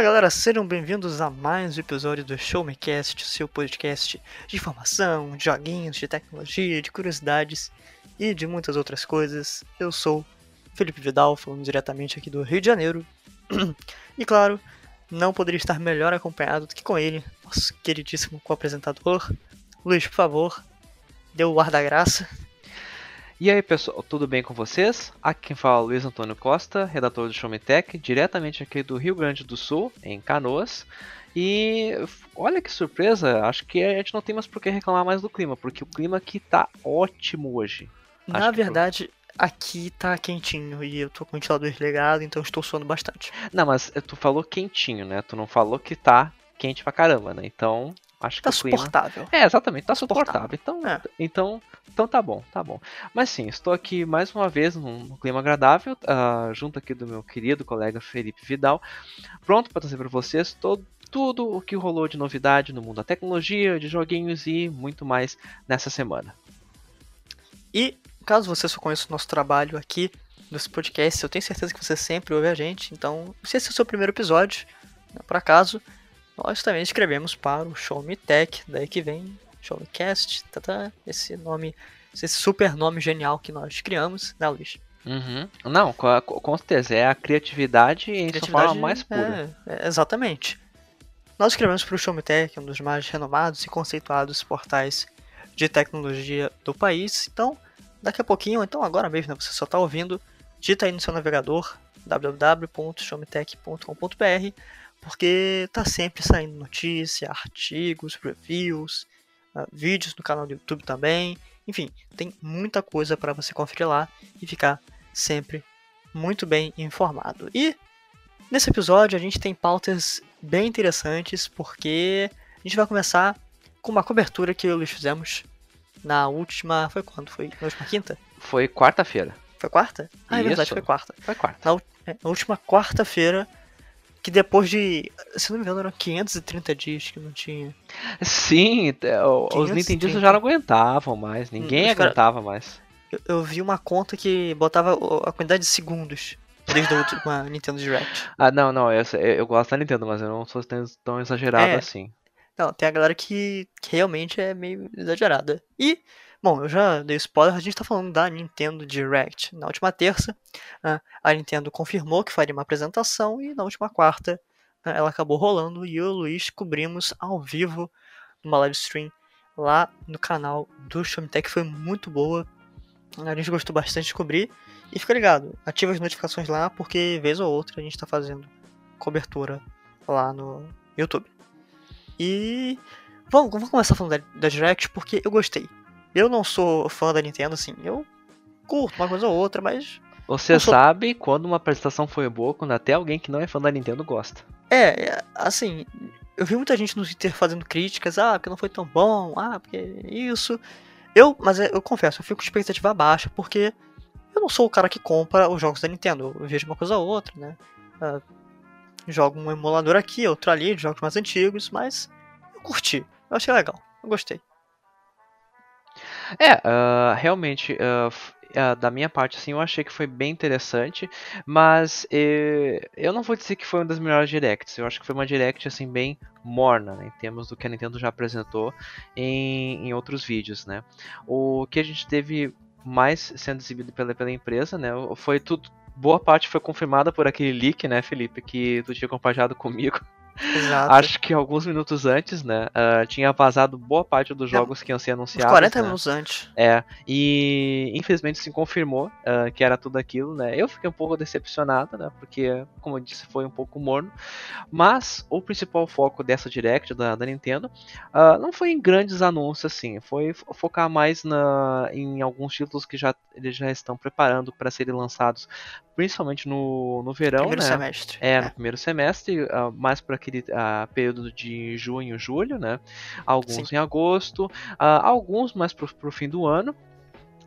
Fala galera, sejam bem-vindos a mais um episódio do Show Me Cast, seu podcast de informação, de joguinhos, de tecnologia, de curiosidades e de muitas outras coisas. Eu sou Felipe Vidal, falando diretamente aqui do Rio de Janeiro. e claro, não poderia estar melhor acompanhado do que com ele, nosso queridíssimo co-apresentador. Luiz, por favor, dê o ar da graça. E aí pessoal, tudo bem com vocês? Aqui quem fala é Luiz Antônio Costa, redator do Show Tech, diretamente aqui do Rio Grande do Sul, em Canoas. E olha que surpresa, acho que a gente não tem mais por que reclamar mais do clima, porque o clima aqui tá ótimo hoje. Na acho verdade, aqui tá quentinho e eu tô com o ventilador ligado, então estou suando bastante. Não, mas tu falou quentinho, né? Tu não falou que tá quente pra caramba, né? Então, acho tá que suportável. Clima... É, exatamente, tá suportável. Então, é. então, então tá bom, tá bom. Mas sim, estou aqui mais uma vez num clima agradável, uh, junto aqui do meu querido colega Felipe Vidal, pronto para trazer para vocês todo tudo o que rolou de novidade no mundo da tecnologia, de joguinhos e muito mais nessa semana. E caso você só conheça o nosso trabalho aqui nesse podcast, eu tenho certeza que você sempre ouve a gente, então se esse é o seu primeiro episódio, né, por acaso, nós também escrevemos para o Show Me Tech, daí que vem Show Me Cast, tá, tá, esse nome, esse super nome genial que nós criamos, né, Luiz? Uhum. Não, com, com, certeza, é a criatividade em sua forma mais pura. É, é, exatamente. Nós escrevemos para o Show Me Tech, um dos mais renomados e conceituados portais de tecnologia do país, então daqui a pouquinho, então agora mesmo, né, você só está ouvindo, digita aí no seu navegador www.showmetech.com.br porque tá sempre saindo notícia, artigos, reviews, uh, vídeos no canal do YouTube também. Enfim, tem muita coisa para você conferir lá e ficar sempre muito bem informado. E nesse episódio a gente tem pautas bem interessantes porque a gente vai começar com uma cobertura que eu e o Luiz fizemos na última. Foi quando? Foi na última quinta? Foi quarta-feira. Foi quarta? Ah, é verdade, foi quarta. Foi quarta. Na, é, na última quarta-feira que depois de, se não me engano, eram 530 dias que não tinha. Sim, é, os Nintendistas já não aguentavam mais, ninguém hum, aguentava cara, mais. Eu, eu, vi uma conta que botava a quantidade de segundos desde a última Nintendo Direct. Ah, não, não, eu, eu gosto da Nintendo, mas eu não sou tão exagerado é, assim. Não, tem a galera que, que realmente é meio exagerada. E Bom, eu já dei spoiler, a gente está falando da Nintendo Direct. Na última terça, né, a Nintendo confirmou que faria uma apresentação e na última quarta né, ela acabou rolando e eu e o Luiz cobrimos ao vivo numa live stream lá no canal do Showmetech, foi muito boa. A gente gostou bastante de cobrir. E fica ligado, ativa as notificações lá, porque vez ou outra a gente está fazendo cobertura lá no YouTube. E vamos, vamos começar falando da, da Direct, porque eu gostei. Eu não sou fã da Nintendo, assim, eu curto uma coisa ou outra, mas. Você sou... sabe quando uma apresentação foi boa, quando até alguém que não é fã da Nintendo gosta. É, é, assim, eu vi muita gente no Twitter fazendo críticas, ah, porque não foi tão bom, ah, porque isso. Eu, mas é, eu confesso, eu fico com expectativa baixa, porque eu não sou o cara que compra os jogos da Nintendo. Eu vejo uma coisa ou outra, né? Uh, jogo um emulador aqui, outro ali, de jogos mais antigos, mas eu curti. Eu achei legal, eu gostei. É, uh, realmente, uh, uh, da minha parte, assim, eu achei que foi bem interessante, mas eh, eu não vou dizer que foi uma das melhores directs. Eu acho que foi uma direct, assim, bem morna, né, em termos do que a Nintendo já apresentou em, em outros vídeos, né. O que a gente teve mais sendo exibido pela, pela empresa, né, foi tudo boa parte foi confirmada por aquele leak, né, Felipe, que tu tinha compartilhado comigo. Exato. Acho que alguns minutos antes, né? Uh, tinha vazado boa parte dos jogos que iam ser anunciados. 40 né? minutos antes. É. E infelizmente se confirmou uh, que era tudo aquilo, né? Eu fiquei um pouco decepcionado, né? Porque, como eu disse, foi um pouco morno. Mas o principal foco dessa Direct da, da Nintendo uh, não foi em grandes anúncios, assim. Foi focar mais na, em alguns títulos que já, eles já estão preparando para serem lançados, principalmente no, no verão, primeiro né? semestre. É, é, no primeiro semestre, mais para aquele uh, período de junho, julho, né? Alguns Sim. em agosto, uh, alguns mais pro, pro fim do ano.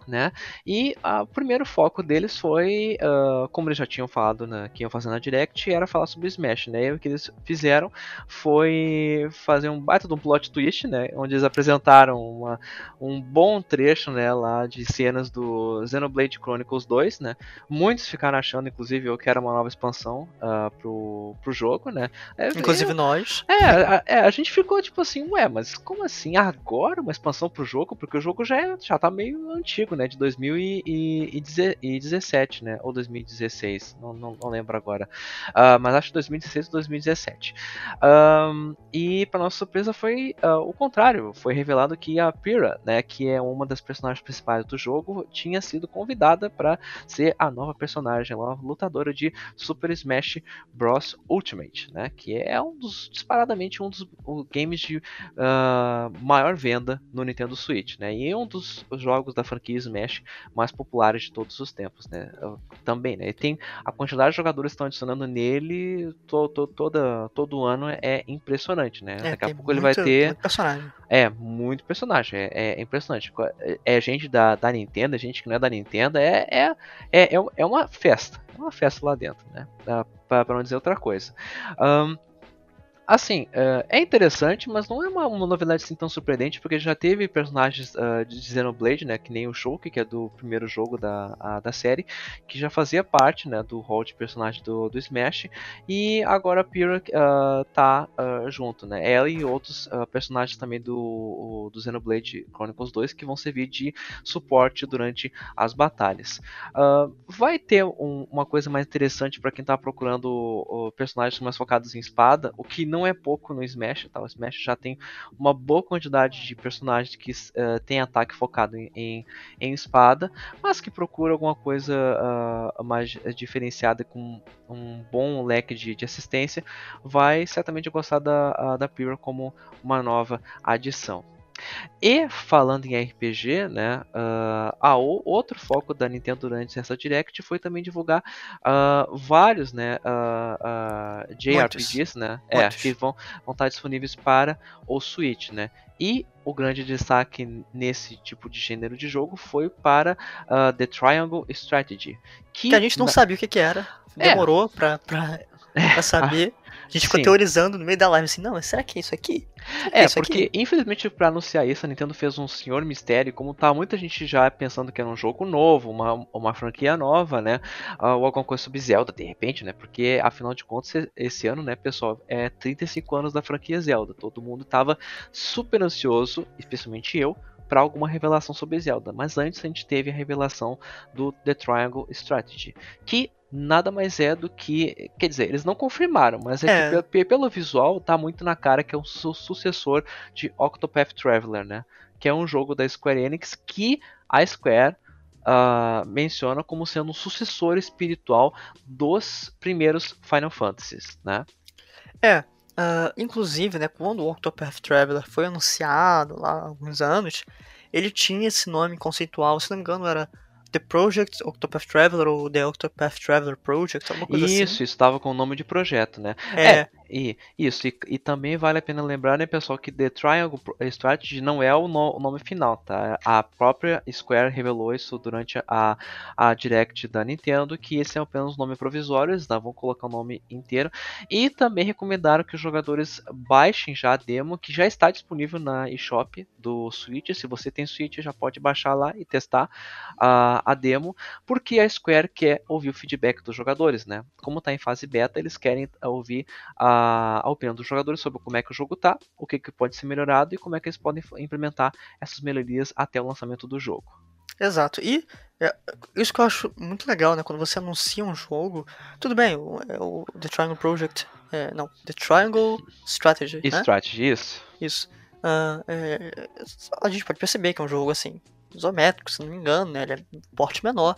Né? E uh, o primeiro foco deles foi, uh, como eles já tinham falado na, que iam fazer na Direct, era falar sobre Smash, né? E o que eles fizeram foi fazer um baita de um plot twist, né? Onde eles apresentaram uma, um bom trecho, né, lá de cenas do Xenoblade Chronicles 2, né? Muitos ficaram achando, inclusive, eu que era uma nova expansão uh, pro, pro jogo, né? É, inclusive eu, nós. É a, é, a gente ficou tipo assim, ué, mas como assim agora uma expansão pro jogo? Porque o jogo já, é, já tá meio antigo, né? De 2017, né? Ou 2016, não, não, não lembro agora. Uh, mas acho 2016 ou 2017. Um, e para nossa surpresa foi uh, o contrário. Foi revelado que a Pyrrha, né? Que é uma das personagens principais do jogo, tinha sido convidada para ser a nova personagem, a lutadora de Super Smash Bros. Ultimate, né? Que é um dos, disparadamente, um dos games de uh, maior venda no Nintendo Switch, né? E um dos jogos da franquia Smash mais populares de todos os tempos, né? Também, né? E tem a quantidade de jogadores que estão adicionando nele to, to, toda, todo ano é impressionante, né? É, Daqui a pouco muito, ele vai ter. Muito personagem. É, muito personagem. É, é, impressionante. É gente da, da Nintendo, gente que não é da Nintendo. É, é, é, é uma festa. É uma festa lá dentro, né? Pra, pra não dizer outra coisa. Um, Assim, uh, é interessante, mas não é uma, uma, novidade assim tão surpreendente, porque já teve personagens uh, de Xenoblade, né, que nem o Shulk, que é do primeiro jogo da, a, da série, que já fazia parte, né, do rol de personagem do, do Smash, e agora a Pyrrha uh, tá junto, né, ela e outros personagens também do, do Xenoblade Chronicles 2, que vão servir de suporte durante as batalhas. vai ter um, uma coisa mais interessante para quem tá procurando personagens mais focados em espada, o que não é pouco no Smash, tá? O Smash já tem uma boa quantidade de personagens que uh, tem ataque focado em, em, em, espada, mas que procura alguma coisa uh, mais diferenciada com um bom leque de, de assistência, vai certamente gostar da, da Pyrrha como uma nova adição. E falando em RPG, né, uh, a, outro foco da Nintendo durante essa Direct foi também divulgar uh, vários, né, uh, JRPGs, Muitos. né, é, que vão, vão estar disponíveis para o Switch, né. E o grande destaque nesse tipo de gênero de jogo foi para The Triangle Strategy, que, que a gente não na... sabia o que, que era. É. Demorou é. para pra, pra saber. A gente ficou Sim. teorizando no meio da live assim, não, mas será que é isso aqui? É, é porque aqui? infelizmente para anunciar isso, a Nintendo fez um senhor mistério, como tá muita gente já pensando que era um jogo novo, uma, uma franquia nova, né? Uh, ou alguma coisa sobre Zelda, de repente, né? Porque afinal de contas, esse ano, né, pessoal, é 35 anos da franquia Zelda. Todo mundo tava super ansioso, especialmente eu, para alguma revelação sobre Zelda. Mas antes a gente teve a revelação do The Triangle Strategy, que nada mais é do que. Quer dizer, eles não confirmaram, mas é, é. Que, pelo visual tá muito na cara que é um su sucessor de Octopath Traveler, né? Que é um jogo da Square Enix que a Square uh, menciona como sendo um sucessor espiritual dos primeiros Final Fantasies, né? É, uh, inclusive, né, quando o Octopath Traveler foi anunciado lá há alguns anos, ele tinha esse nome conceitual, se não me engano era The Project Octopath Traveler ou The Octopath Traveler Project, alguma coisa isso, assim. Isso, estava com o nome de projeto, né? É. é e, isso, e, e, também vale a pena lembrar, né, pessoal, que The Triangle Strategy não é o, no, o, nome final, tá? A própria Square revelou isso durante a, a Direct da Nintendo, que esse é apenas um nome provisório, eles vão colocar o nome inteiro. E também recomendaram que os jogadores baixem já a demo, que já está disponível na eShop do Switch. Se você tem Switch, já pode baixar lá e testar a, a demo, porque a Square quer ouvir o feedback dos jogadores, né? Como está em fase beta, eles querem ouvir a a, opinião dos jogadores sobre como é que o jogo tá, o que, que pode ser melhorado e como é que eles podem implementar essas melhorias até o lançamento do jogo. Exato. E é, isso que eu acho muito legal, né? Quando você anuncia um jogo, tudo bem, o, é o The Triangle Project, é, não, The Triangle Strategy. Né? Strategy, isso. Isso. Uh, é, a gente pode perceber que é um jogo assim, isométrico, se não me engano, né? Ele é um porte menor.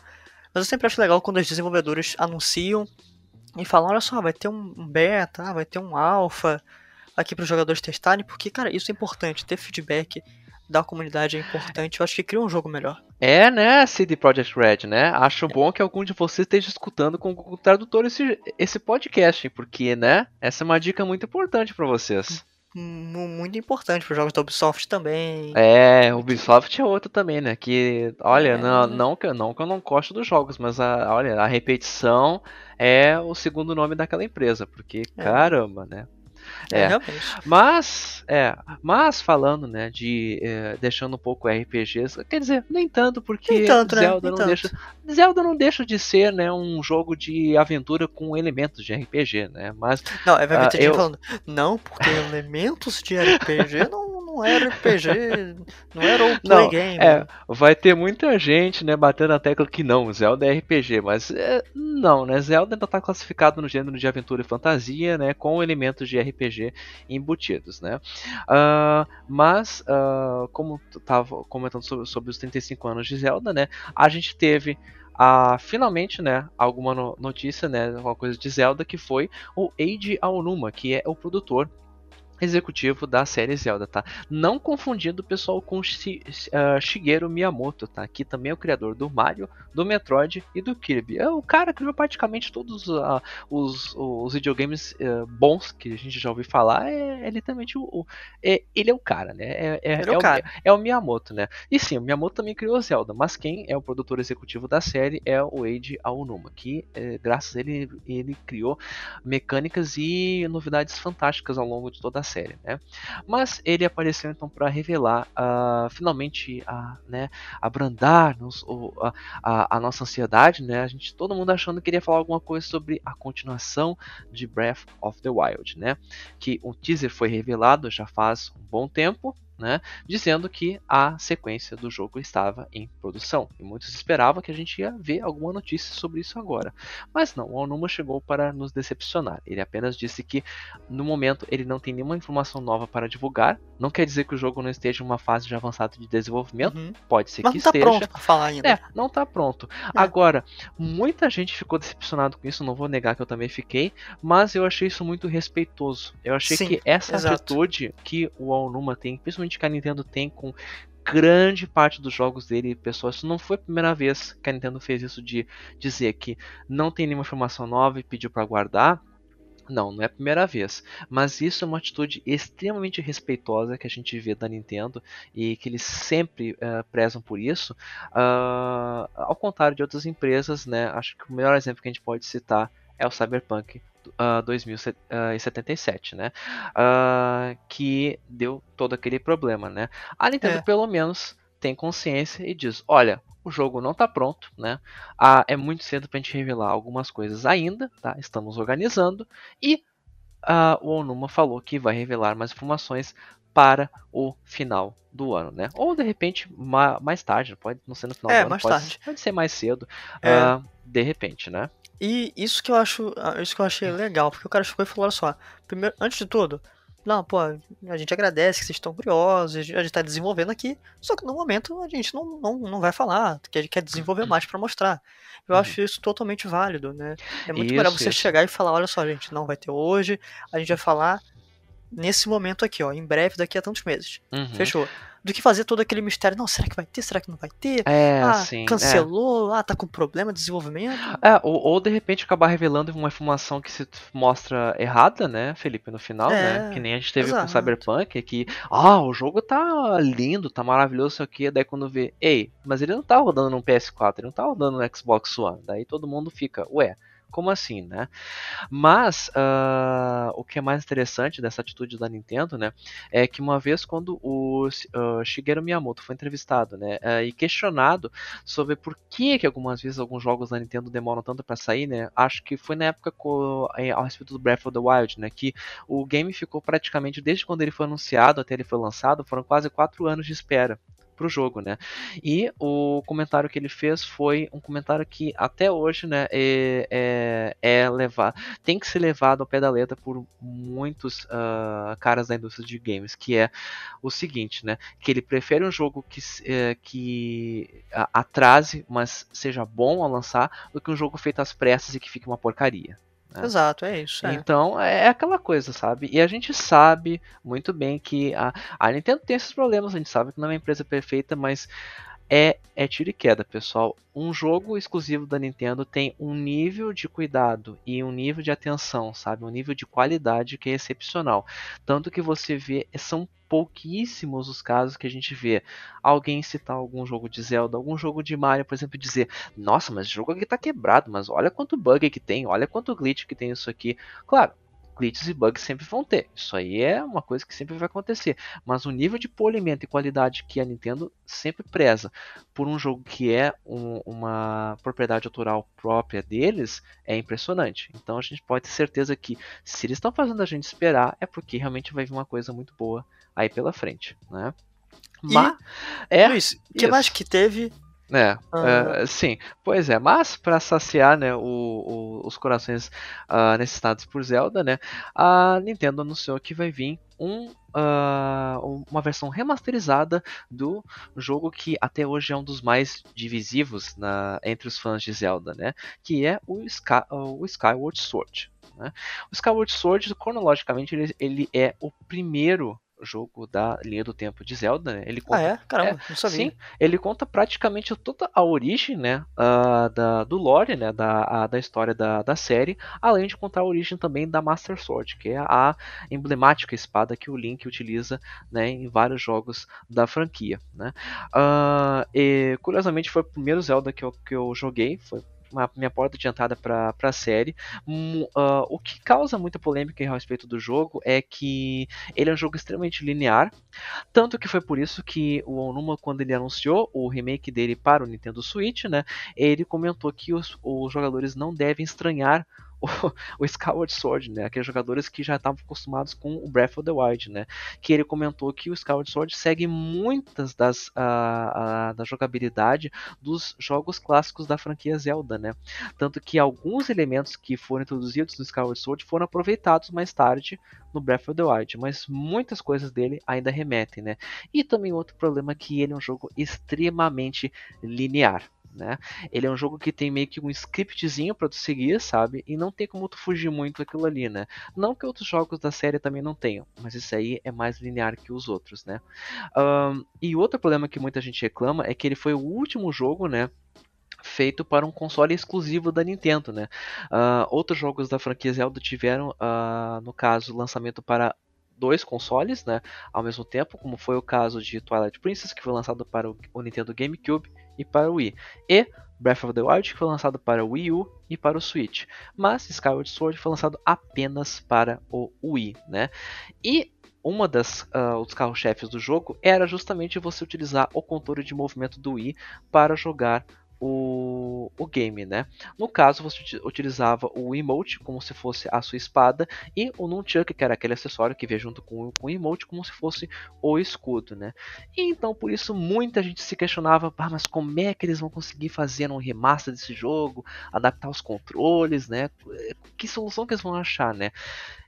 Mas eu sempre acho legal quando os desenvolvedores anunciam e falam, olha só, vai ter um beta, vai ter um alpha aqui para os jogadores testarem, porque, cara, isso é importante, ter feedback da comunidade é importante, eu acho que cria um jogo melhor. É, né, CD Projekt Red, né? Acho é. bom que algum de vocês esteja escutando com o tradutor esse, esse podcast, porque, né, essa é uma dica muito importante para vocês. Muito importante para os jogos da Ubisoft também. É, Ubisoft é outra também, né? Que, olha, é. não, não, que, não que eu não gosto dos jogos, mas a, olha, a repetição é o segundo nome daquela empresa, porque, é. caramba, né? É, é, realmente. Mas, é, mas falando, né, de é, deixando um pouco RPGs, quer dizer, nem tanto porque nem tanto, né? Zelda né? não tanto. deixa, Zelda não deixa de ser, né, um jogo de aventura com elementos de RPG, né? Mas Não, é vai uh, eu... falando, não, porque elementos de RPG não não era RPG, não era o play não, game. É, vai ter muita gente, né, batendo na tecla que não, Zelda é RPG, mas é, não, né, Zelda ainda está classificado no gênero de aventura e fantasia, né, com elementos de RPG embutidos, né. Uh, mas, uh, como estava comentando sobre, sobre os 35 anos de Zelda, né, a gente teve a, finalmente, né, alguma no, notícia, né, alguma coisa de Zelda, que foi o Eiji Aonuma, que é o produtor executivo da série Zelda, tá? Não confundindo o pessoal com uh, Shigeru Miyamoto, tá? Que também é o criador do Mario, do Metroid e do Kirby. É o cara que criou praticamente todos uh, os, os videogames uh, bons que a gente já ouviu falar. É, é literalmente o, o é, ele é o cara, né? É, é, é, o, cara. É o Miyamoto, né? E sim, o Miyamoto também criou Zelda, mas quem é o produtor executivo da série é o Eiji Aonuma, que eh, graças a ele ele criou mecânicas e novidades fantásticas ao longo de toda a série, né? Mas ele apareceu então para revelar, uh, finalmente, uh, né, abrandar-nos uh, a, a, nossa ansiedade, né? A gente, todo mundo achando que queria falar alguma coisa sobre a continuação de Breath of the Wild, né? Que o teaser foi revelado já faz um bom tempo, né, dizendo que a sequência do jogo estava em produção. E muitos esperavam que a gente ia ver alguma notícia sobre isso agora. Mas não, o Onuma chegou para nos decepcionar. Ele apenas disse que no momento ele não tem nenhuma informação nova para divulgar. Não quer dizer que o jogo não esteja em uma fase de avançado de desenvolvimento. Uhum. Pode ser Mas que não esteja. Tá pronto para falar ainda. É, não está pronto. É. Agora, muita gente ficou decepcionado com isso, não vou negar que eu também fiquei, mas eu achei isso muito respeitoso. Eu achei Sim, que essa exato. atitude que o Onuma tem, principalmente que a Nintendo tem com grande parte dos jogos dele, pessoal, isso não foi a primeira vez que a Nintendo fez isso de dizer que não tem nenhuma informação nova e pediu para guardar. Não, não é a primeira vez. Mas isso é uma atitude extremamente respeitosa que a gente vê da Nintendo e que eles sempre uh, prezam por isso. Uh, ao contrário de outras empresas, né? Acho que o melhor exemplo que a gente pode citar é o Cyberpunk uh, 2077, né? Uh, que deu todo aquele problema, né? A Nintendo, é. pelo menos, tem consciência e diz: olha, o jogo não está pronto, né? Ah, é muito cedo para a gente revelar algumas coisas ainda, tá? Estamos organizando e o Onuma falou que vai revelar mais informações para o final do ano, né? Ou de repente ma mais tarde, pode não ser no final é, do ano, mais pode, tarde. pode ser mais cedo, é. de repente, né? E isso que eu acho, ah, isso que eu achei legal, porque o cara chegou e falou, olha só, primeiro, antes de tudo, não, pô, a gente agradece que vocês estão curiosos, a gente está desenvolvendo aqui, só que no momento a gente não, não, não vai falar, que a gente quer desenvolver mais para mostrar. Eu uhum. acho isso totalmente válido, né? É muito isso, melhor você isso. chegar e falar, olha só, gente, não vai ter hoje, a gente vai falar nesse momento aqui, ó, em breve, daqui a tantos meses. Uhum. Fechou do que fazer todo aquele mistério. Não, será que vai ter? Será que não vai ter? É, ah, sim, cancelou, é. ah, tá com problema de desenvolvimento. É, ou, ou, de repente acabar revelando uma informação que se mostra errada, né, Felipe, no final, é, né? Que nem a gente teve exato. com Cyberpunk, que, ah, o jogo tá lindo, tá maravilhoso, isso aqui, daí quando vê, ei, mas ele não tá rodando no PS4, ele não tá rodando no Xbox One. Daí todo mundo fica, ué, como assim, né? Mas uh, o que é mais interessante dessa atitude da Nintendo, né, é que uma vez quando o uh, Shigeru Miyamoto foi entrevistado, né, uh, e questionado sobre por que que algumas vezes alguns jogos da Nintendo demoram tanto para sair, né, acho que foi na época com, é, a respeito do Breath of the Wild, né, que o game ficou praticamente desde quando ele foi anunciado até ele foi lançado, foram quase quatro anos de espera pro jogo, né? E o comentário que ele fez foi um comentário que até hoje, né, é, é, é levar, tem que ser levado ao pé da letra por muitos uh, caras da indústria de games, que é o seguinte, né, que ele prefere um jogo que, é, que atrase, mas seja bom ao lançar, do que um jogo feito às pressas e que fique uma porcaria. Né? Exato, é isso. É. Então é aquela coisa, sabe? E a gente sabe muito bem que a, a Nintendo tem esses problemas, a gente sabe que não é uma empresa perfeita, mas é, é tiro e queda, pessoal. Um jogo exclusivo da Nintendo tem um nível de cuidado e um nível de atenção, sabe? Um nível de qualidade que é excepcional. Tanto que você vê, são pouquíssimos os casos que a gente vê alguém citar algum jogo de Zelda, algum jogo de Mario, por exemplo, dizer: Nossa, mas o jogo aqui tá quebrado, mas olha quanto bug que tem, olha quanto glitch que tem isso aqui. Claro, glitches e bugs sempre vão ter. Isso aí é uma coisa que sempre vai acontecer. Mas o nível de polimento e qualidade que a Nintendo sempre preza por um jogo que é um, uma propriedade autoral própria deles é impressionante. Então a gente pode ter certeza que se eles estão fazendo a gente esperar é porque realmente vai vir uma coisa muito boa aí pela frente, né? Mas, é, Luiz, que mais que teve é, uhum. sim, pois é, mas para saciar né, o, o, os corações uh, necessitados por Zelda, né, a Nintendo anunciou que vai vir um, uh, uma versão remasterizada do jogo que até hoje é um dos mais divisivos na, entre os fãs de Zelda, né, que é o, Sky, o Skyward Sword. Né. O Skyward Sword, cronologicamente, ele, ele é o primeiro jogo da linha do tempo de Zelda, né? Ele conta, ah, é? Caramba, é, não sabia. Sim, ele conta praticamente toda a origem, né, uh, da, do lore, né, da, a, da história da, da série, além de contar a origem também da Master Sword, que é a emblemática espada que o Link utiliza, né, em vários jogos da franquia, né. Uh, e, curiosamente foi o primeiro Zelda que eu, que eu joguei, foi minha porta de entrada para a série. Uh, o que causa muita polêmica a respeito do jogo é que ele é um jogo extremamente linear, tanto que foi por isso que o Onuma, quando ele anunciou o remake dele para o Nintendo Switch, né, ele comentou que os, os jogadores não devem estranhar o, Skyward Sword, né? Aqueles jogadores que já estavam acostumados com o Breath of the Wild, né? Que ele comentou que o Skyward Sword segue muitas das uh, da jogabilidade dos jogos clássicos da franquia Zelda, né? Tanto que alguns elementos que foram introduzidos no Skyward Sword foram aproveitados mais tarde no Breath of the Wild, mas muitas coisas dele ainda remetem, né? E também outro problema é que ele é um jogo extremamente linear. Né? Ele é um jogo que tem meio que um scriptzinho para tu seguir, sabe? E não tem como tu fugir muito daquilo ali, né? Não que outros jogos da série também não tenham, mas esse aí é mais linear que os outros, né? Um, e outro problema que muita gente reclama é que ele foi o último jogo, né? feito para um console exclusivo da Nintendo, né? Uh, outros jogos da franquia Zelda tiveram, uh, no caso, lançamento para dois consoles, né, ao mesmo tempo, como foi o caso de Twilight Princess, que foi lançado para o Nintendo GameCube e para o Wii. E Breath of the Wild que foi lançado para o Wii U e para o Switch, mas Skyward Sword foi lançado apenas para o Wii, né? E uma das uh, os carros-chefes do jogo era justamente você utilizar o controle de movimento do Wii para jogar o, o game, né? No caso, você utilizava o emote como se fosse a sua espada e o nunchuck, que era aquele acessório que veio junto com, com o emote, como se fosse o escudo, né? E então, por isso, muita gente se questionava, ah, mas como é que eles vão conseguir fazer um remaster desse jogo, adaptar os controles, né? Que solução que eles vão achar, né?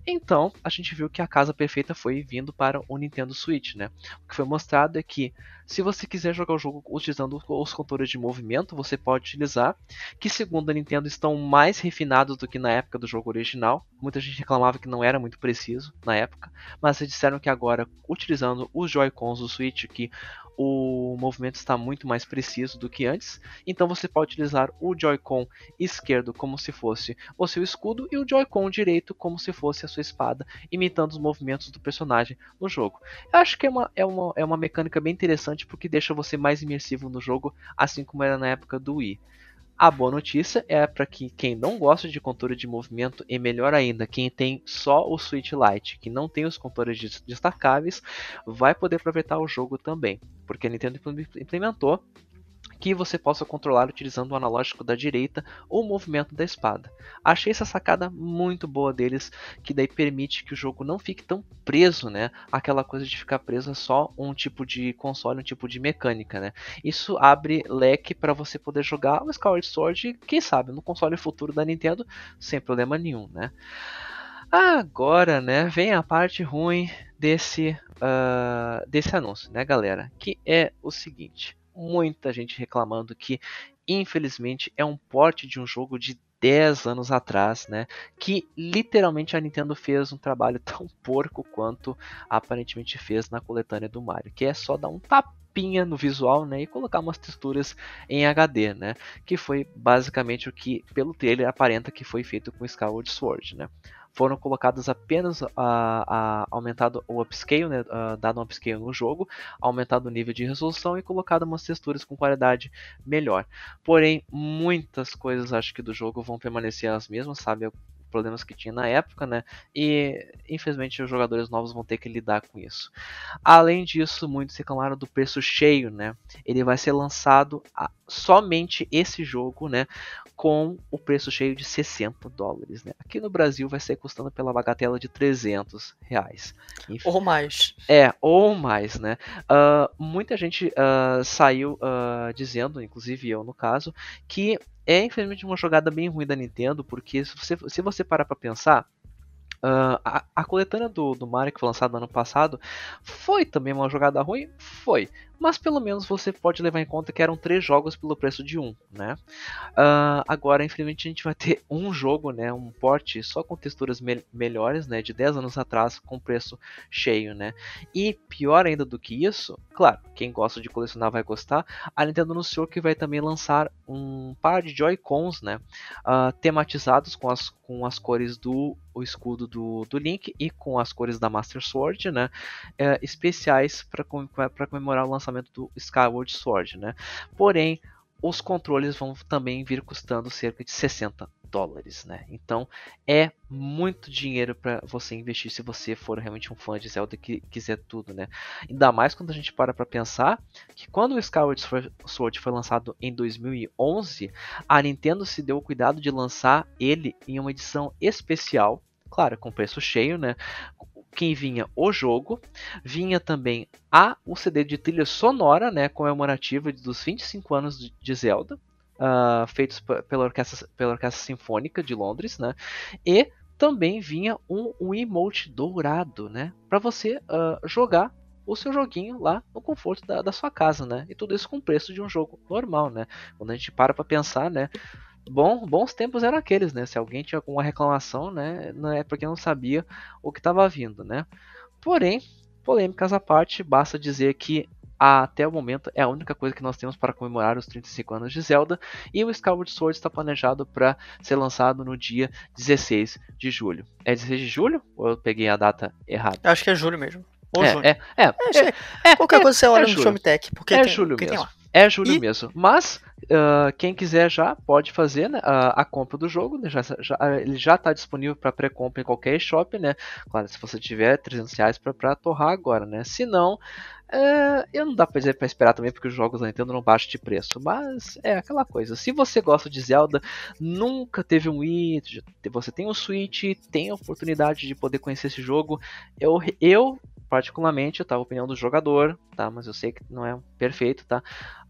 Então, a gente viu que a casa perfeita foi vindo para o Nintendo Switch, né? O que foi mostrado é que se você quiser jogar o jogo utilizando os controles de movimento, você pode utilizar, que segundo a Nintendo estão mais refinados do que na época do jogo original. Muita gente reclamava que não era muito preciso na época, mas eles disseram que agora, utilizando os Joy-Cons do Switch, que o movimento está muito mais preciso do que antes. Então você pode utilizar o Joy-Con esquerdo como se fosse o seu escudo e o Joy-Con direito como se fosse a sua espada, imitando os movimentos do personagem no jogo. Eu acho que é uma, é uma, é uma mecânica bem interessante porque deixa você mais imersivo no jogo, assim como era na época do Wii. A boa notícia é para que quem não gosta de controle de movimento e melhor ainda, quem tem só o Switch Lite, que não tem os controles destacáveis, vai poder aproveitar o jogo também, porque a Nintendo implementou que você possa controlar utilizando o analógico da direita ou o movimento da espada. Achei essa sacada muito boa deles, que daí permite que o jogo não fique tão preso, né? Aquela coisa de ficar preso a só um tipo de console, um tipo de mecânica, né? Isso abre leque para você poder jogar o Skyward Sword, quem sabe, no console futuro da Nintendo, sem problema nenhum, né? Agora, né, vem a parte ruim desse, uh, desse anúncio, né, galera? Que é o seguinte: muita gente reclamando que, infelizmente, é um porte de um jogo de 10 anos atrás, né? Que literalmente a Nintendo fez um trabalho tão porco quanto aparentemente fez na coletânea do Mario, que é só dar um tapa upinha no visual, né, e colocar umas texturas em HD, né, que foi basicamente o que pelo trailer aparenta que foi feito com Skyward Sword, né. Foram colocadas apenas a, a aumentado o upscale, né, dado um upscale no jogo, aumentado o nível de resolução e colocado umas texturas com qualidade melhor. Porém, muitas coisas acho que do jogo vão permanecer as mesmas, sabe? Problemas que tinha na época, né? E infelizmente os jogadores novos vão ter que lidar com isso. Além disso, muitos reclamaram do preço cheio, né? Ele vai ser lançado a, somente esse jogo, né? Com o preço cheio de 60 dólares, né? Aqui no Brasil vai ser custando pela bagatela de 300 reais. Enfim, ou mais. É, ou mais, né? Uh, muita gente uh, saiu uh, dizendo, inclusive eu no caso, que é infelizmente uma jogada bem ruim da Nintendo, porque se você, se você parar pra pensar, Uh, a, a, coletânea do, do Mario que foi lançada no ano passado foi também uma jogada ruim? Foi. Mas pelo menos você pode levar em conta que eram três jogos pelo preço de um, né? Uh, agora, infelizmente, a gente vai ter um jogo, né? Um porte só com texturas me melhores, né? De 10 anos atrás, com preço cheio, né? E pior ainda do que isso, claro, quem gosta de colecionar vai gostar. A Nintendo anunciou que vai também lançar um par de Joy-Cons, né? Uh, tematizados com as, com as cores do o escudo do, do Link e com as cores da Master Sword, né? Uh, especiais para comemorar o lançamento lançamento do Skyward Sword, né? Porém, os controles vão também vir custando cerca de 60 dólares, né? Então é muito dinheiro para você investir se você for realmente um fã de Zelda que quiser tudo, né? Ainda mais quando a gente para para pensar que quando o Skyward Sword foi lançado em 2011, a Nintendo se deu o cuidado de lançar ele em uma edição especial claro, com preço cheio, né? Quem vinha o jogo, vinha também a o CD de trilha sonora, né, comemorativa dos 25 anos de Zelda, uh, feitos pela orquestra, pela orquestra sinfônica de Londres, né, e também vinha um, um emote dourado, né, para você uh, jogar o seu joguinho lá no conforto da, da, sua casa, né? E tudo isso com o preço de um jogo normal, né? Quando a gente para para pensar, né? Bom, bons tempos eram aqueles, né? Se alguém tinha alguma reclamação, né? Não é porque não sabia o que estava vindo, né? Porém, polêmicas à parte, basta dizer que até o momento é a única coisa que nós temos para comemorar os 35 anos de Zelda e o Skyward Sword está planejado para ser lançado no dia 16 de julho. É 16 de julho ou eu peguei a data errada? Acho que é julho mesmo. Ou é, junho. É, é, é, é, Qualquer coisa você olha no Showmetech, porque é tem, julho mesmo. É julho e... mesmo. Mas uh, quem quiser já pode fazer né, a, a, compra do jogo. Né, já, já, ele já está disponível para pré-compra em qualquer shop, né? Claro, se você tiver 300 reais para torrar agora, né? Se não, uh, eu não dá para dizer para esperar também porque os jogos da Nintendo não baixam de preço. Mas é aquela coisa. Se você gosta de Zelda, nunca teve um Wii, você tem um Switch, tem a oportunidade de poder conhecer esse jogo. Eu, eu particularmente, tá? A opinião do jogador, tá? Mas eu sei que não é perfeito, tá?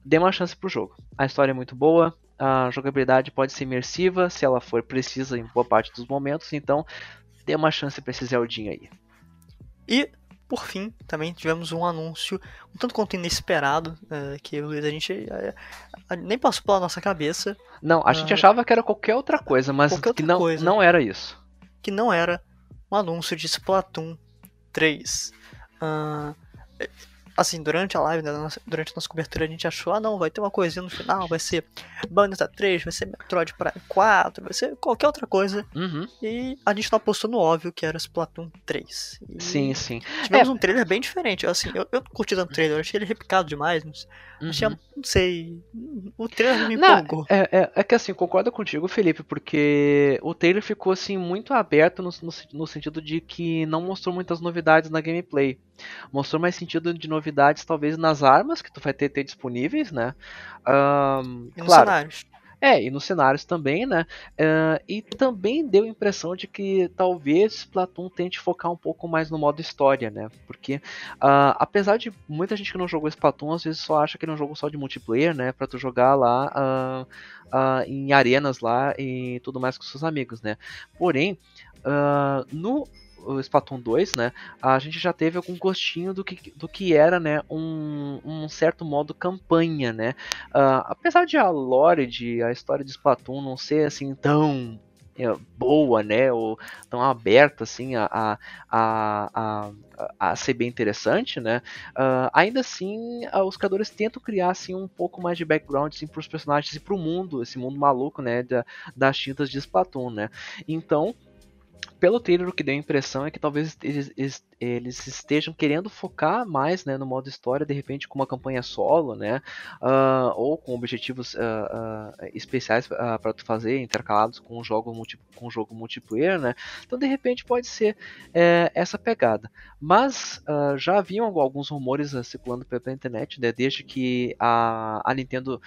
Dê uma chance pro jogo. A história é muito boa, a jogabilidade pode ser imersiva se ela for precisa em boa parte dos momentos, então dê uma chance pra esse Zeldinho aí. E, por fim, também tivemos um anúncio um tanto quanto inesperado, uh, que a gente uh, nem passou pela nossa cabeça. Não, a gente achava que era qualquer outra coisa, mas que não, coisa, não era isso. Que não era um anúncio de Splatoon 3. Uh, assim, durante a live, né, durante a nossa cobertura, a gente achou, ah não, vai ter uma coisinha no final, vai ser Bayonetta 3, vai ser Metroid Prime 4, vai ser qualquer outra coisa. Uhum. E a gente não apostou no óbvio que era Splatoon 3. E sim, sim. Tivemos é. um trailer bem diferente. Assim, eu, eu curti tanto o trailer, eu achei ele repicado demais, mas uhum. achei, não sei, o trailer me empolgou. É, é, é, que assim, concordo contigo, Felipe, porque o trailer ficou assim muito aberto no, no, no sentido de que não mostrou muitas novidades na gameplay. Mostrou mais sentido de novidades, talvez, nas armas que tu vai ter, ter disponíveis, né? Um, e nos claro, cenários. É, e nos cenários também, né? Uh, e também deu a impressão de que talvez Splatoon tente focar um pouco mais no modo história, né? Porque uh, apesar de muita gente que não jogou Splatoon, às vezes só acha que ele é um jogo só de multiplayer, né? Pra tu jogar lá uh, em arenas lá e tudo mais com seus amigos, né? Porém, no o Splatoon 2, né, a gente já teve algum gostinho do que, do que era, né, um, um certo modo campanha, né. Uh, apesar de a lore, de a história de Splatoon não ser assim tão é, boa, né? Ou tão aberta assim a, a, a, a, ser bem interessante, né? Uh, ainda assim, uh, os criadores tentam criar assim um pouco mais de background assim, para os personagens e para o mundo, esse mundo maluco, né? Da, das tintas de Splatoon, né? Então pelo trailer o que deu a impressão é que talvez eles, eles, eles, estejam querendo focar mais né, no modo história, de repente com uma campanha solo, né, uh, ou com objetivos uh, uh, especiais para tu fazer, intercalados com o jogo, multi, com o jogo multiplayer, né, então de repente pode ser é, essa pegada. Mas já haviam alguns rumores circulando pela internet, né, desde que a, a Nintendo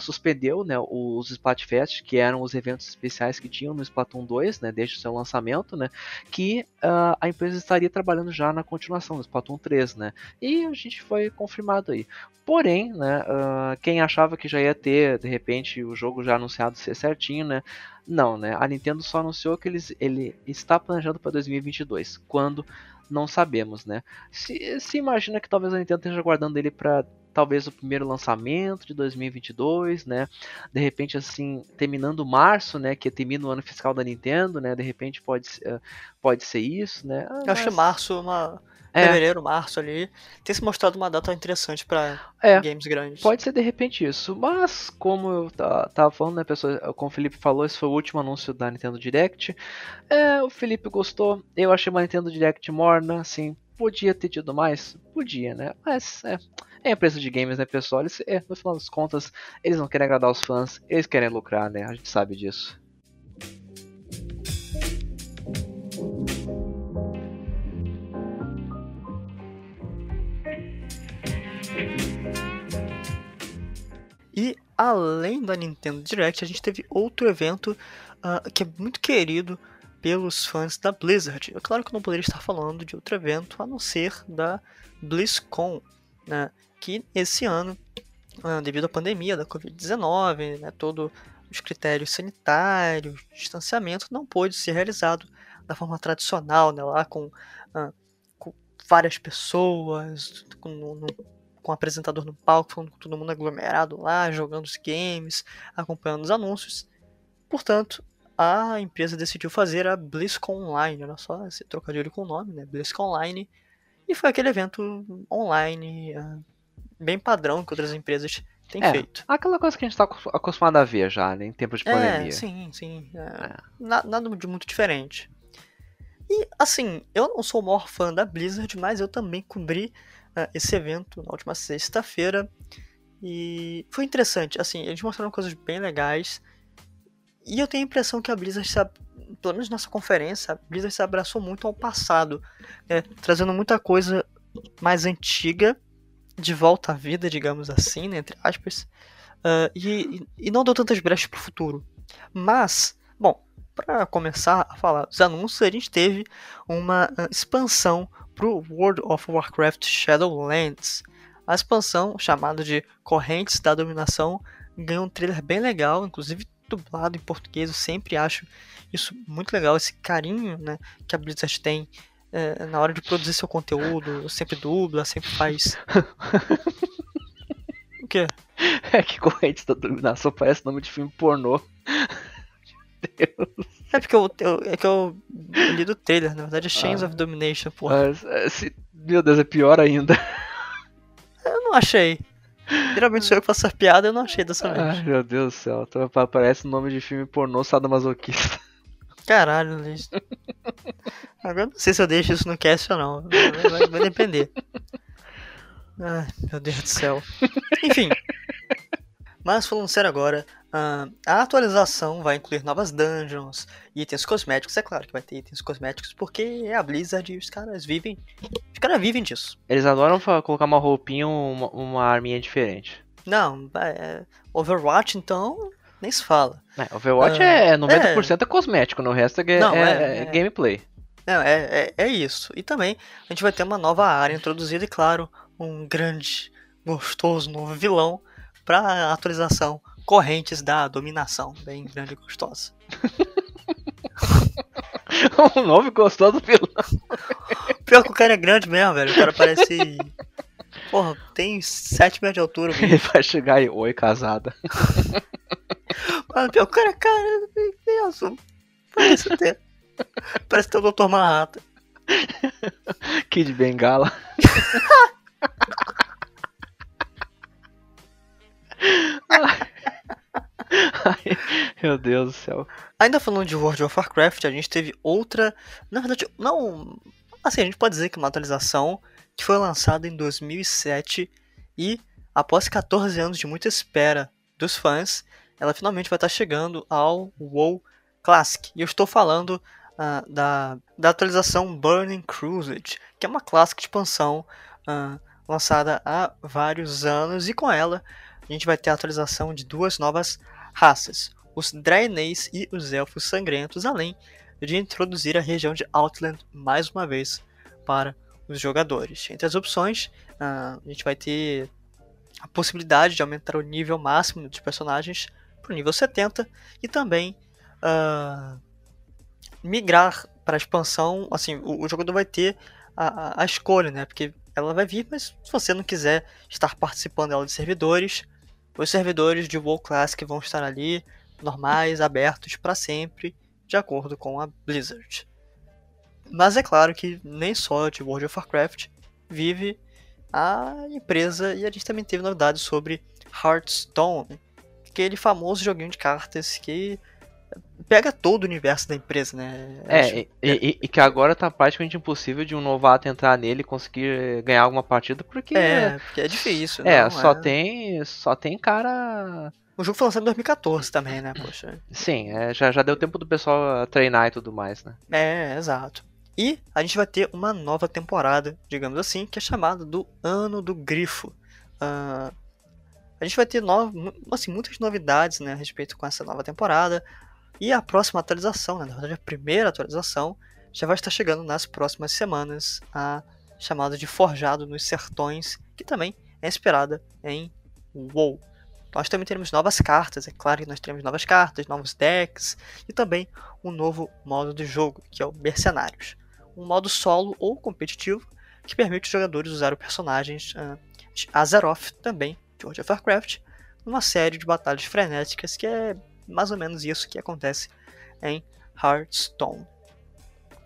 suspendeu né, os Splatfest, que eram os eventos especiais que tinham no Splatoon 2, né, desde o seu lançamento, né, que a empresa estaria trabalhando já na continuação do Splatoon 3, né? E a gente foi confirmado aí. Porém, né, uh, quem achava que já ia ter, de repente, o jogo já anunciado ser certinho, né? Não, né? A Nintendo só anunciou que eles, ele está planejando para 2022. Quando? Não sabemos, né? Se, se imagina que talvez a Nintendo esteja guardando ele para talvez o primeiro lançamento de 2022, né? De repente assim, terminando março, né, que termina o ano fiscal da Nintendo, né? De repente pode uh, pode ser isso, né? Ah, Eu acho março uma é. fevereiro, março ali, tem se mostrado uma data interessante para é, games grandes. Pode ser de repente isso, mas como eu tava falando, né, pessoa, como o Felipe falou, esse foi o último anúncio da Nintendo Direct. É, o Felipe gostou, eu achei uma Nintendo Direct morna, assim, podia ter tido mais, podia, né? Mas é, é empresa de games, né, pessoal? Eles, é, no final das contas, eles não querem agradar os fãs, eles querem lucrar, né? A gente sabe disso. E além da Nintendo Direct, a gente teve outro evento uh, que é muito querido pelos fãs da Blizzard. É claro que eu não poderia estar falando de outro evento a não ser da BlizzCon, né? Que esse ano, ah, devido à pandemia da Covid-19, né, todos os critérios sanitários, distanciamento, não pôde ser realizado da forma tradicional, né, lá com, uh, com várias pessoas, com, no, com o apresentador no palco, com todo mundo aglomerado lá, jogando os games, acompanhando os anúncios. Portanto, a empresa decidiu fazer a BlizzCon Online, olha só, esse trocadilho com o nome, né, BlizzCon Online, e foi aquele evento online, uh, bem padrão que outras empresas têm é, feito. Aquela coisa que a gente está acostumado a ver já, né, em tempos de é, pandemia. É, sim, sim. É, nada de muito diferente. E, assim, eu não sou o maior fã da Blizzard, mas eu também cobri uh, esse evento na última sexta-feira. E foi interessante, assim, eles mostraram coisas bem legais. E eu tenho a impressão que a Blizzard, pelo menos nessa conferência, a Blizzard se abraçou muito ao passado, né, trazendo muita coisa mais antiga de volta à vida, digamos assim, né, entre aspas, uh, e, e não deu tantas brechas para o futuro. Mas, bom, para começar a falar dos anúncios, a gente teve uma uh, expansão para o World of Warcraft Shadowlands. A expansão, chamada de Correntes da Dominação, ganhou um trailer bem legal, inclusive dublado em português. Eu sempre acho isso muito legal, esse carinho né, que a Blizzard tem é, na hora de produzir seu conteúdo, sempre dubla, sempre faz. o quê? É que Correntes da Dominação parece nome de filme pornô. Deus. É porque eu, eu, é que eu li do trailer, na verdade é Chains ah. of Domination, porra. É, se, meu Deus, é pior ainda. Eu não achei. Geralmente sou eu que faço essa piada, eu não achei dessa vez. Ai, meu Deus do céu, então parece nome de filme pornô sadomasoquista. Caralho, Luiz. Agora não sei se eu deixo isso no cast ou não. Vai, vai depender. Ai, meu Deus do céu. Enfim. Mas falando sério agora, a atualização vai incluir novas dungeons, itens cosméticos. É claro que vai ter itens cosméticos, porque é a Blizzard e os caras vivem. Os caras vivem disso. Eles adoram colocar uma roupinha uma, uma arminha diferente. Não, é, Overwatch então nem se fala. É, Overwatch uh, é 90% é, é cosmético, no resto é, não, é, é, é gameplay. Não, é, é, é isso. E também a gente vai ter uma nova área introduzida e, claro, um grande, gostoso novo vilão para atualização Correntes da Dominação. Bem grande e gostosa. um novo gostoso vilão. Pior que o cara é grande mesmo, velho. O cara parece. Porra, tem 7 metros de altura. Ele vai chegar e. Oi, casada. Mano, pior que o cara, cara, Deus, Parece ter. Parece ter o Dr. Manhattan. Kid Bengala. Ai, meu Deus do céu. Ainda falando de World of Warcraft, a gente teve outra. Na verdade, não. Assim, a gente pode dizer que uma atualização que foi lançada em 2007 e, após 14 anos de muita espera dos fãs, ela finalmente vai estar chegando ao WoW Classic. E eu estou falando uh, da, da atualização Burning Crusade, que é uma clássica expansão uh, lançada há vários anos, e com ela a gente vai ter a atualização de duas novas raças, os Draenês e os Elfos Sangrentos, além de introduzir a região de Outland mais uma vez para os jogadores. Entre as opções, uh, a gente vai ter a possibilidade de aumentar o nível máximo dos personagens para o nível 70 e também uh, migrar para a expansão. Assim, o, o, jogador vai ter a, a, escolha, né? Porque ela vai vir, mas se você não quiser estar participando dela de servidores, os servidores de WoW Classic vão estar ali, normais, abertos para sempre, de acordo com a Blizzard. Mas é claro que nem só de World of Warcraft vive a empresa e a gente também teve novidades sobre Hearthstone, aquele famoso joguinho de cartas que pega todo o universo da empresa, né? É, Acho, e, é... E, e, que agora tá praticamente impossível de um novato entrar nele e conseguir ganhar alguma partida, porque. É, porque é difícil. É, não, só, é... Tem, só tem cara. O jogo foi lançado em 2014 também, né? Poxa. Sim, é, já, já deu tempo do pessoal treinar e tudo mais, né? É, exato. E a gente vai ter uma nova temporada, digamos assim, que é chamada do Ano do Grifo. Uh, a gente vai ter no... assim, muitas novidades né, a respeito com essa nova temporada. E a próxima atualização, né, na verdade a primeira atualização, já vai estar chegando nas próximas semanas, a chamada de Forjado nos Sertões, que também é inspirada em WoW. Nós também teremos novas cartas, é claro que nós teremos novas cartas, novos decks e também um novo modo de jogo, que é o Mercenários. Um modo solo ou competitivo que permite os jogadores usar os personagens uh, de Azeroth, também de World of Warcraft, numa série de batalhas frenéticas que é mais ou menos isso que acontece em Hearthstone.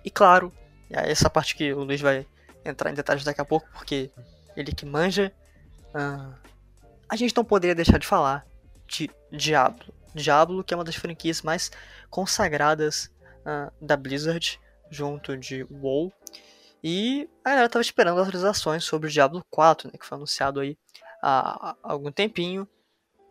E claro, essa parte que o Luiz vai entrar em detalhes daqui a pouco, porque ele que manja, uh, a gente não poderia deixar de falar de Diablo. Diablo, que é uma das franquias mais consagradas uh, da Blizzard, junto de WoW. E a galera estava esperando atualizações sobre o Diablo 4, né, que foi anunciado aí há, há algum tempinho.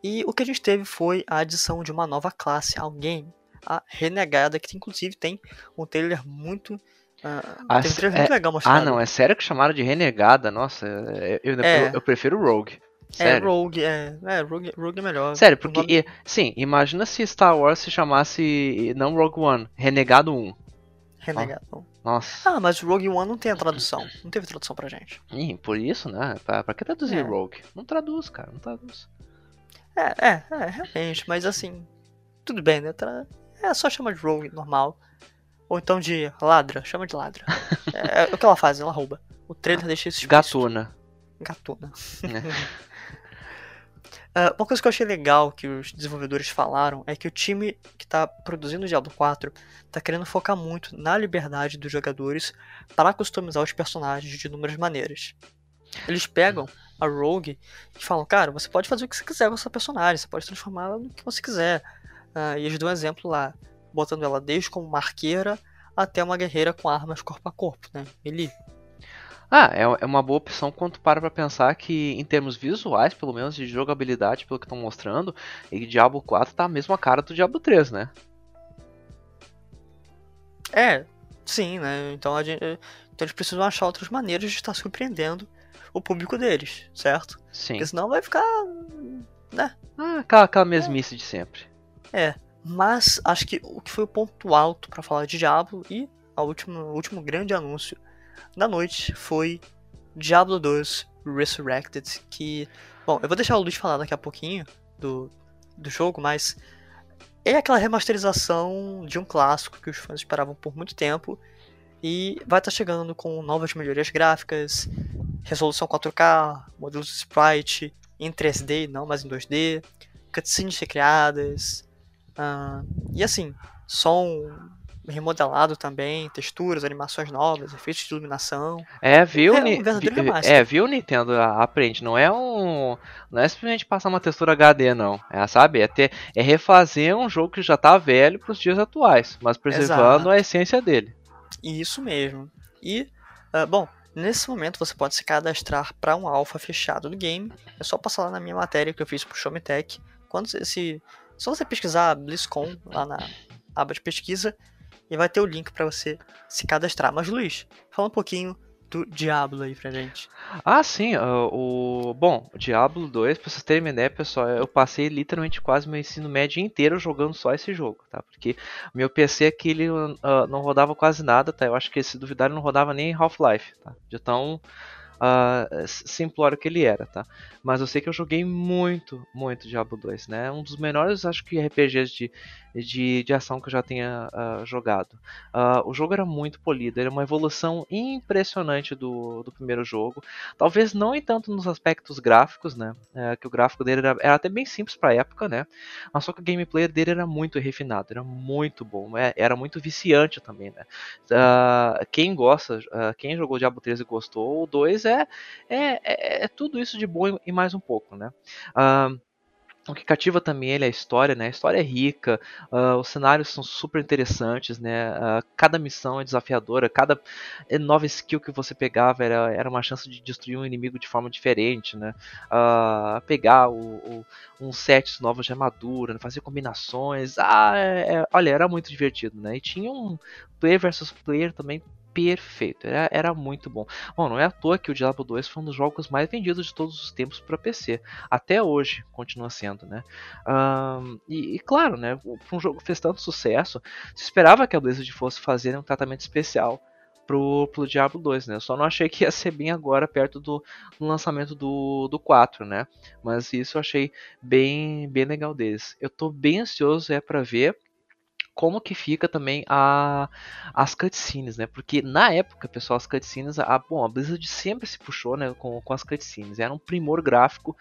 E o que a gente teve foi a adição de uma nova classe ao game, a Renegada, que inclusive tem um trailer muito. Uh, ah, tem um trailer é, muito legal mostrado. Ah, não, é sério que chamaram de Renegada? Nossa, eu, eu, é. eu, eu prefiro Rogue. É, sério. É, Rogue, é, é Rogue, Rogue é melhor. Sério, porque, nome... sim, imagina se Star Wars se chamasse, não Rogue One, Renegado 1. Renegado 1. Nossa. Ah, mas Rogue One não tem a tradução. Não teve tradução pra gente. Ih, por isso, né? Pra, pra que traduzir é. Rogue? Não traduz, cara, não traduz. É, é, é, realmente, mas assim, tudo bem, né? É só chama de rogue normal. Ou então de ladra, chama de ladra. é, é, o que ela faz, ela rouba. O trailer deixa isso Gatuna. Gatuna. Uh, uma coisa que eu achei legal que os desenvolvedores falaram é que o time que está produzindo o Diablo 4 está querendo focar muito na liberdade dos jogadores para customizar os personagens de inúmeras maneiras. Eles pegam a Rogue e falam, cara, você pode fazer o que você quiser com essa personagem, você pode transformá-la no que você quiser. Uh, e eles dão um exemplo lá, botando ela desde como uma arqueira até uma guerreira com armas corpo a corpo, né? Melee. Ah, é, é uma boa opção quando para pra pensar que, em termos visuais, pelo menos de jogabilidade, pelo que estão mostrando, e Diablo 4 tá a mesma cara do Diablo 3, né? É, sim, né? Então, a gente, então eles precisam achar outras maneiras de estar surpreendendo o público deles, certo? Sim. Porque senão vai ficar. né? Ah, aquela, aquela mesmice é. de sempre. É. Mas acho que o que foi o ponto alto para falar de Diablo e a última, o último grande anúncio da noite foi Diablo 2 Resurrected, que. Bom, eu vou deixar o Luiz falar daqui a pouquinho do, do jogo, mas é aquela remasterização de um clássico que os fãs esperavam por muito tempo e vai estar tá chegando com novas melhorias gráficas, resolução 4K, modelos sprite em 3D, não mais em 2D, cutscenes recriadas, uh, e assim, som remodelado também, texturas, animações novas, efeitos de iluminação. É, viu? É um. É, viu, Nintendo? Aprende. Não é um. Não é simplesmente passar uma textura HD, não. É, sabe? É, ter, é refazer um jogo que já tá velho pros dias atuais, mas preservando Exato. a essência dele. Isso mesmo. E, ah, bom, nesse momento você pode se cadastrar para um alpha fechado do game. É só passar lá na minha matéria que eu fiz pro Show Me Tech. Quando se, só você pesquisar BlizzCon lá na aba de pesquisa e vai ter o link para você se cadastrar. Mas Luiz, fala um pouquinho do Diablo aí pra gente. Ah, sim, ah, o. Bom, Diablo 2, pra vocês terem uma ideia, pessoal, eu passei literalmente quase meu ensino médio inteiro jogando só esse jogo, tá? Porque meu PC aqui ele ah, não rodava quase nada, tá? Eu acho que se duvidar ele não rodava nem Half-Life, tá? De tão s- simplório que ele era, tá? Mas eu sei que eu joguei muito, muito Diablo 2, né? Um dos menores, acho que, RPGs de, de, de ação que eu já tenha ah, jogado. Ah, o jogo era muito polido, era uma evolução impressionante do, do primeiro jogo. Talvez não em tanto nos aspectos gráficos, né? É, que o gráfico dele era, era até bem simples pra época, né? Mas só que o gameplay dele era muito refinado, era muito bom, é, era muito viciante também, né? Ah, quem gosta, quem jogou Diablo 3 e gostou, o 2 é, é, é, é tudo isso de bom e, mais um pouco, né? O que cativa também ele é a história, né? A história é rica, ah, os cenários são super interessantes, né? Ah, cada missão é desafiadora, cada nova skill que você pegava era, era uma chance de destruir um inimigo de forma diferente, né? Ah, pegar o, o- uns sets novos de armadura, né? fazer combinações. Ah, é- é- olha, era muito divertido, né? E tinha um player versus player também perfeito, era, era muito bom. Bom, não é à toa que o Diablo 2 foi um dos jogos mais vendidos de todos os tempos para PC. Até hoje continua sendo, né? Ahn, e, e claro, né? Um jogo fez tanto sucesso, se esperava que a Blizzard fosse fazer um tratamento especial pro, pro Diablo 2, né? Só não achei que ia ser bem agora, perto do, do lançamento do, do 4, né? Mas isso eu achei bem, bem legal deles. Eu tô bem ansioso é para ver como que fica também a, as cutscenes, né? Porque na época, pessoal, as cutscenes, a, bom, a Blizzard sempre se puxou né, com, com as cutscenes. Era um primor gráfico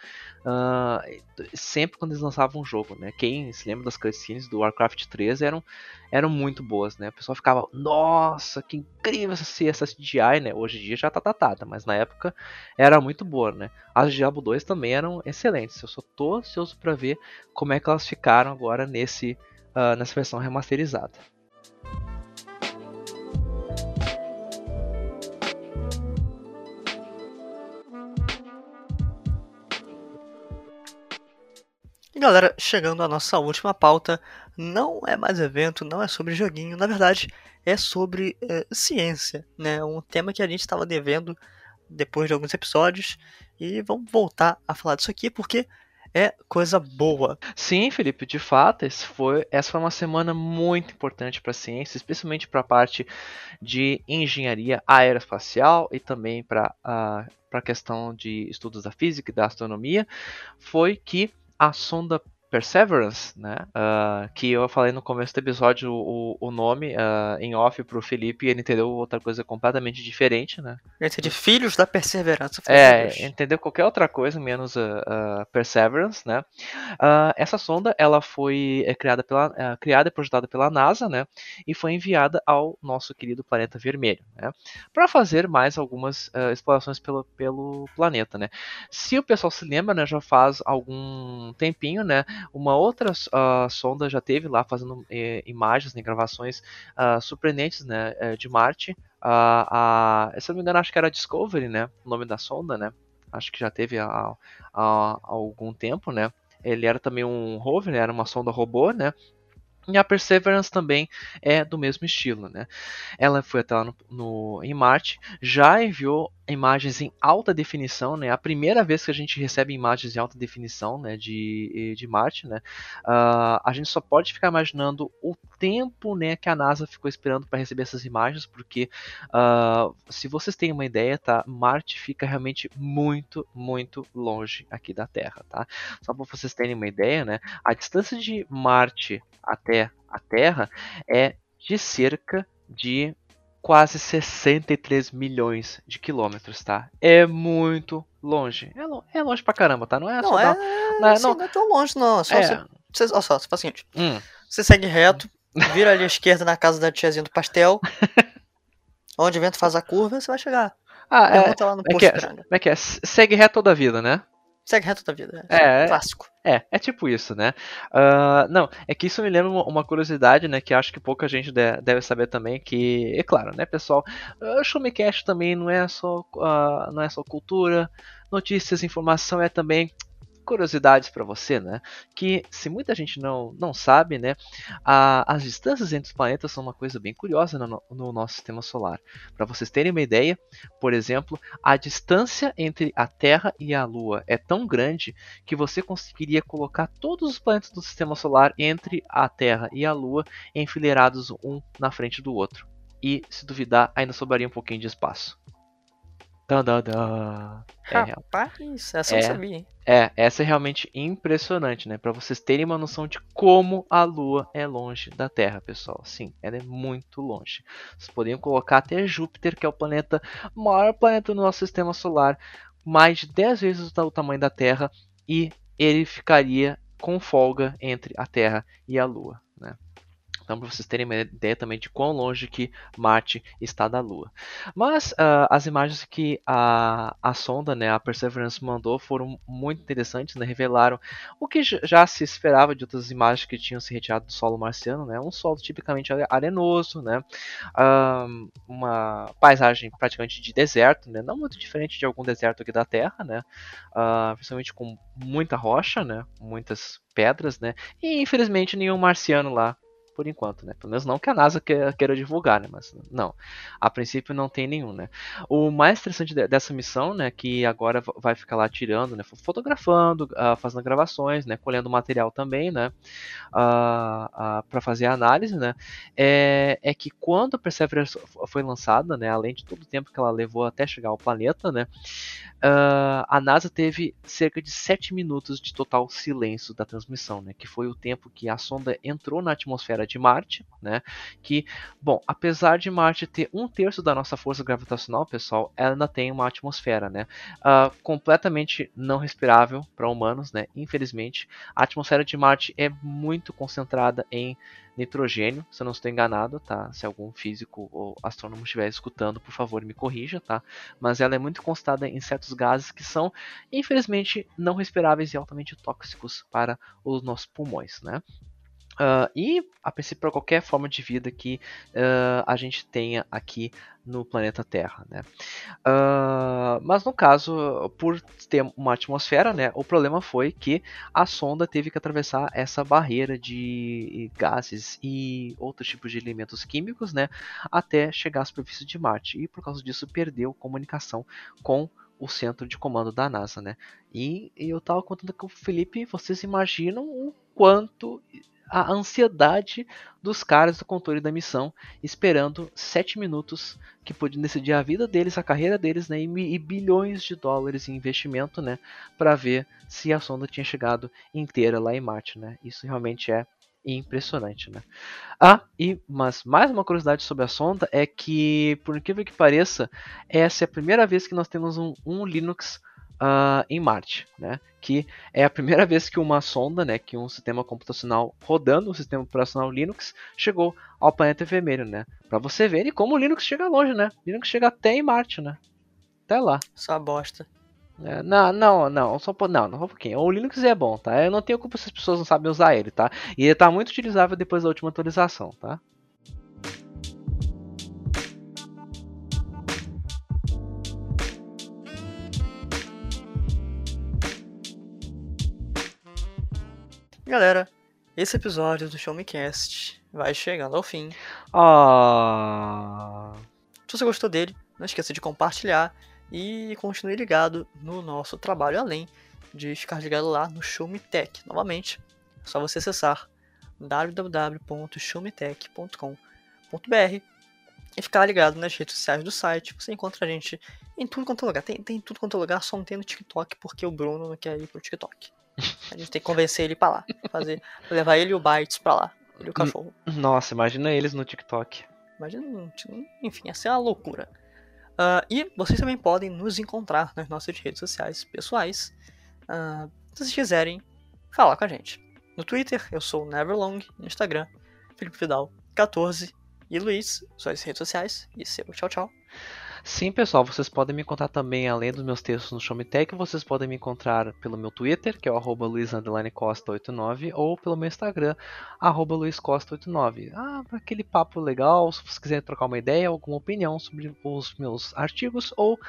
ah, sempre quando eles lançavam um jogo, né? Quem se lembra das cutscenes do Warcraft 3 eram, eram muito boas, né? O pessoal ficava, nossa, que incrível essa, essa CGI, né? Hoje em dia já tá datada, mas na época era muito boa, né? As Diablo 2 também eram excelentes. Eu só tô ansioso para ver como é que elas ficaram agora nesse ah, nessa versão remasterizada. E galera, chegando à nossa última pauta, não é mais evento, não é sobre joguinho, na verdade é sobre eh, ciência, né? Um tema que a gente estava devendo depois de alguns episódios e vamos voltar a falar disso aqui porque é coisa boa. Sim, Felipe, de fato, esse foi, essa foi uma semana muito importante para a ciência, especialmente para a parte de engenharia aeroespacial e também para a questão de estudos da física e da astronomia, foi que a sonda Perseverance, né, ah, que eu falei no começo do episódio o, o nome ah, em off para o Felipe e ele entendeu outra coisa completamente diferente, né? Esse de filhos da perseverança. É, Deus. entendeu qualquer outra coisa menos a Perseverance, né? Ah, essa sonda ela foi é, criada pela é, criada e projetada pela NASA, né? E foi enviada ao nosso querido planeta vermelho, né? Para fazer mais algumas explorações pelo, pelo planeta, né? Se o pessoal se lembra, né? Já faz algum tempinho, né? Uma outra ah, sonda já teve lá fazendo eh, imagens, né, gravações ah, surpreendentes, né? eh, de Marte. A, a, se não me engano, acho que era Discovery, né? O nome da sonda, né? Acho que já teve há, há- há algum tempo, né? Ele era também um rover, né? era uma sonda robô, né? E a Perseverance também é do mesmo estilo, né? Ela foi até lá no, no- em Marte, já enviou imagens em alta definição, né? A primeira vez que a gente recebe imagens em alta definição, né? De, de Marte, né? Ah, a gente só pode ficar imaginando o tempo, né? Que a NASA ficou esperando para receber essas imagens, porque ah, se vocês têm uma ideia, tá? Marte fica realmente muito, muito longe aqui da Terra, tá? Só para vocês terem uma ideia, né? A distância de Marte até a Terra é de cerca de quase 63 milhões de quilômetros, tá? É muito longe. É, lo- é longe pra caramba, tá? Não é Não só é, não é- assim, não- não é tão longe não. É Só É. você, você, olha só, você faz o seguinte, Hum, você segue reto vira ali à esquerda na casa da tiazinha do pastel. onde o vento faz a curva, você vai chegar. Ah, é, lá no é posto que é, como é que é? Segue reto toda a vida, né? Segue reto da vida. É, é. clássico. É, é tipo isso, né? Ah, não, é que isso me lembra uma, curiosidade, né? Que acho que pouca gente de- deve saber também, que, é claro, né, pessoal? ah, O Showmecast também não é só, ah, não é só cultura, notícias, informação, é também curiosidades para você, né? Que se muita gente não, não sabe, né? a- as distâncias entre os planetas são uma coisa bem curiosa no, no- no nosso sistema solar. Para vocês terem uma ideia, por exemplo, a distância entre a Terra e a Lua é tão grande que você conseguiria colocar todos os planetas do sistema solar entre a Terra e a Lua enfileirados um na frente do outro. E, se duvidar, ainda sobraria um pouquinho de espaço. Tadadá. É, real. Rapaz, essa eu É. não sabia, hein? é, essa é realmente impressionante, né? Para vocês terem uma noção de como a Lua é longe da Terra, pessoal. Sim, ela é muito longe. Vocês poderiam colocar até Júpiter, que é o planeta maior planeta do nosso sistema solar, mais de 10 vezes o tamanho da Terra, e ele ficaria com folga entre a Terra e a Lua? Então, para vocês terem uma ideia também de quão longe que Marte está da Lua. Mas ah, as imagens que a, a sonda, né, a Perseverance, mandou foram muito interessantes, né, revelaram o que já se esperava de outras imagens que tinham se retirado do solo marciano, né, um solo tipicamente are- arenoso, né, ahn, uma paisagem praticamente de deserto, né, não muito diferente de algum deserto aqui da Terra, né, ah, principalmente com muita rocha, né, muitas pedras, né, e infelizmente nenhum marciano lá por enquanto, né? Pelo menos não que a NASA queira, divulgar, né? Mas não. A princípio não tem nenhum, né? O mais interessante de- dessa missão, né? Que agora va- vai ficar lá tirando, né? Fotografando, ah, fazendo gravações, né? Colhendo material também, né? para fazer a análise, né? É, é que quando a Perseverance foi lançada, né? Além de todo o tempo que ela levou até chegar ao planeta, né? ah, a NASA teve cerca de 7 minutos de total silêncio da transmissão, né? Que foi o tempo que a sonda entrou na atmosfera de Marte, né? Que, bom, apesar de Marte ter um terço da nossa força gravitacional, pessoal, ela ainda tem uma atmosfera, né? ah, completamente não respirável para humanos, né? Infelizmente, a atmosfera de Marte é muito concentrada em nitrogênio, se eu não estou enganado, tá? Se algum físico ou astrônomo estiver escutando, por favor, me corrija, tá? Mas ela é muito concentrada em certos gases que são, infelizmente, não respiráveis e altamente tóxicos para os nossos pulmões, né? Ah, e a princípio para qualquer forma de vida que ah, a gente tenha aqui no planeta Terra, né? Ah, mas no caso, por ter uma atmosfera, né, o problema foi que a sonda teve que atravessar essa barreira de gases e outros tipos de elementos químicos, né, até chegar à superfície de Marte. E por causa disso perdeu comunicação com o centro de comando da NASA, né? E, e eu tava contando com o Felipe, vocês imaginam o quanto a ansiedade dos caras do controle da missão, esperando 7 minutos que podiam decidir a vida deles, a carreira deles, né, e, e bilhões de dólares em investimento, né, para ver se a sonda tinha chegado inteira lá em Marte, né? Isso realmente é impressionante, né? Ah, e mas mais uma curiosidade sobre a sonda é que, por incrível que pareça, essa é a primeira vez que nós temos um, um Linux ah, em Marte, né? Que é a primeira vez que uma sonda, né, que um sistema computacional rodando o sistema operacional Linux chegou ao planeta vermelho, né? Para você ver como o Linux chega longe, né? Linux chega até em Marte, né? Até lá. Só bosta. É, não, não, não, só não, não, um pouquinho. O Linux é bom, tá? Eu não tenho culpa se as pessoas não sabem usar ele, tá? E ele tá muito utilizável depois da última atualização, tá? Galera, esse episódio do Show Me Cast vai chegando ao fim. Ah, Se você gostou dele, não esqueça de compartilhar e continue ligado no nosso trabalho, além de ficar ligado lá no Show Me Tech. Novamente, é só você acessar www.showmetech.com.br e ficar ligado nas redes sociais do site. Você encontra a gente em tudo quanto é lugar. Tem, tem tudo quanto é lugar, só não tem no TikTok porque o Bruno não quer ir pro TikTok. A gente tem que convencer ele pra lá. Fazer, levar ele e o Bytes pra lá. Ele e o cachorro. nossa, imagina eles no TikTok. Imagina, enfim, essa é uma loucura. Ah, e vocês também podem nos encontrar nas nossas redes sociais pessoais. ah, se vocês quiserem falar com a gente. No Twitter, eu sou o Neverlong. No Instagram, Felipe Vidal 14 e Luiz, suas redes sociais e seu tchau tchau. Sim, pessoal, vocês podem me encontrar também, além dos meus textos no Showmetech, vocês podem me encontrar pelo meu Twitter, que é o arroba luiz_costa89, ou pelo meu Instagram, arroba luizcosta89. Ah, aquele papo legal, se vocês quiserem trocar uma ideia, alguma opinião sobre os meus artigos, ou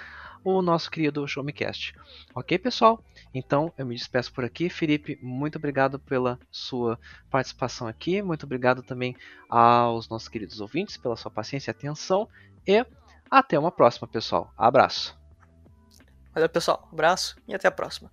o nosso querido Showmecast. Ok, pessoal? Então eu me despeço por aqui. Felipe, muito obrigado pela sua participação aqui. Muito obrigado também aos nossos queridos ouvintes pela sua paciência e atenção. E até uma próxima, pessoal. Abraço. Valeu, pessoal. Abraço e até a próxima.